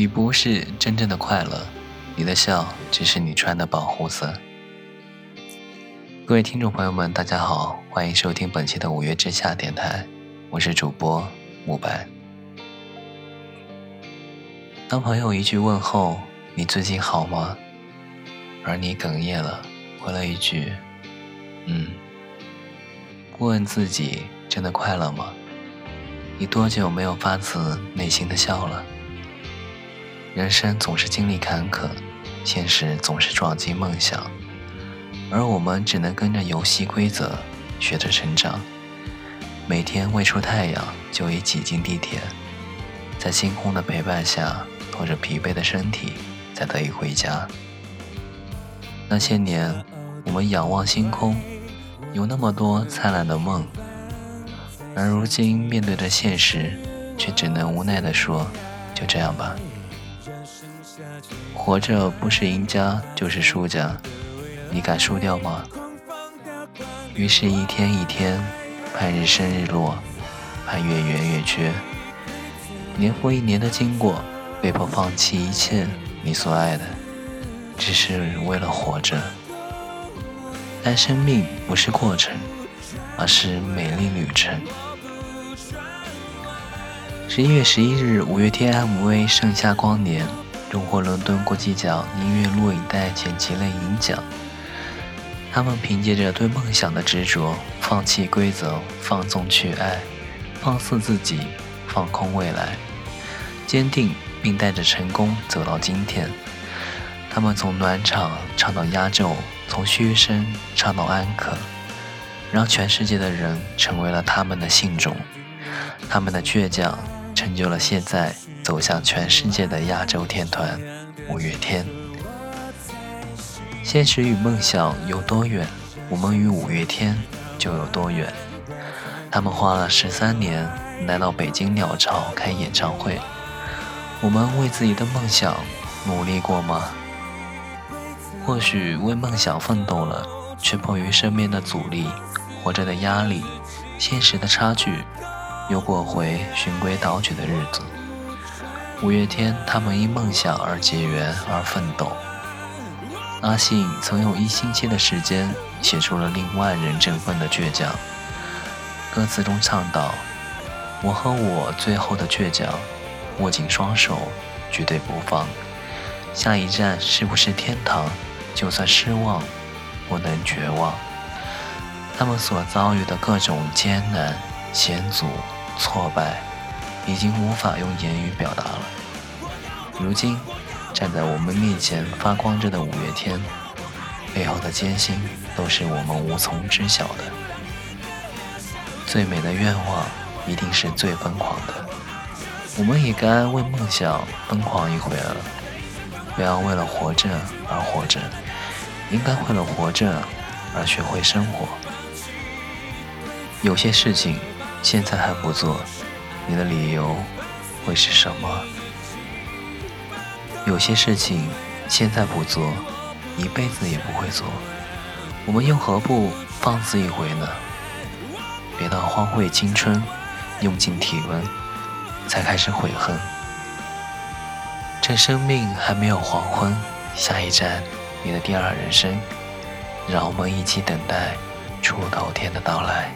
你不是真正的快乐，你的笑只是你穿的保护色。各位听众朋友们，大家好，欢迎收听本期的五月之下电台，我是主播慕白。当朋友一句问候“你最近好吗”，而你哽咽了，回了一句“嗯”，问自己真的快乐吗？你多久没有发自内心的笑了？人生总是经历坎坷，现实总是撞击梦想，而我们只能跟着游戏规则学着成长。每天未出太阳就已挤进地铁，在星空的陪伴下，拖着疲惫的身体才得以回家。那些年，我们仰望星空，有那么多灿烂的梦。而如今面对着现实，却只能无奈地说：“就这样吧。”活着不是赢家就是输家，你敢输掉吗？于是，一天一天，盼日升日落，盼月圆月缺，年复一年的经过，被迫放弃一切你所爱的，只是为了活着。但生命不是过程。而是美丽旅程。十一月十一日，五月天 MV《盛夏光年》荣获伦敦国际奖音乐录影带剪辑类银奖。他们凭借着对梦想的执着，放弃规则，放纵去爱，放肆自己，放空未来，坚定并带着成功走到今天。他们从暖场唱到压轴，从嘘声唱到安可。让全世界的人成为了他们的信众，他们的倔强成就了现在走向全世界的亚洲天团五月天。现实与梦想有多远，我们与五月天就有多远。他们花了十三年来到北京鸟巢开演唱会，我们为自己的梦想努力过吗？或许为梦想奋斗了，却迫于身边的阻力。活着的压力，现实的差距，又过回循规蹈矩的日子。五月天，他们因梦想而结缘而奋斗。阿信曾用一星期的时间写出了令万人振奋的倔强。歌词中唱道：“我和我最后的倔强，握紧双手，绝对不放。下一站是不是天堂？就算失望，不能绝望。”他们所遭遇的各种艰难、险阻、挫败，已经无法用言语表达了。如今，站在我们面前发光着的五月天，背后的艰辛都是我们无从知晓的。最美的愿望，一定是最疯狂的。我们也该为梦想疯狂一回了。不要为了活着而活着，应该为了活着而学会生活。有些事情现在还不做，你的理由会是什么？有些事情现在不做，一辈子也不会做，我们又何不放肆一回呢？别到荒废青春，用尽体温，才开始悔恨。趁生命还没有黄昏，下一站你的第二人生，让我们一起等待出头天的到来。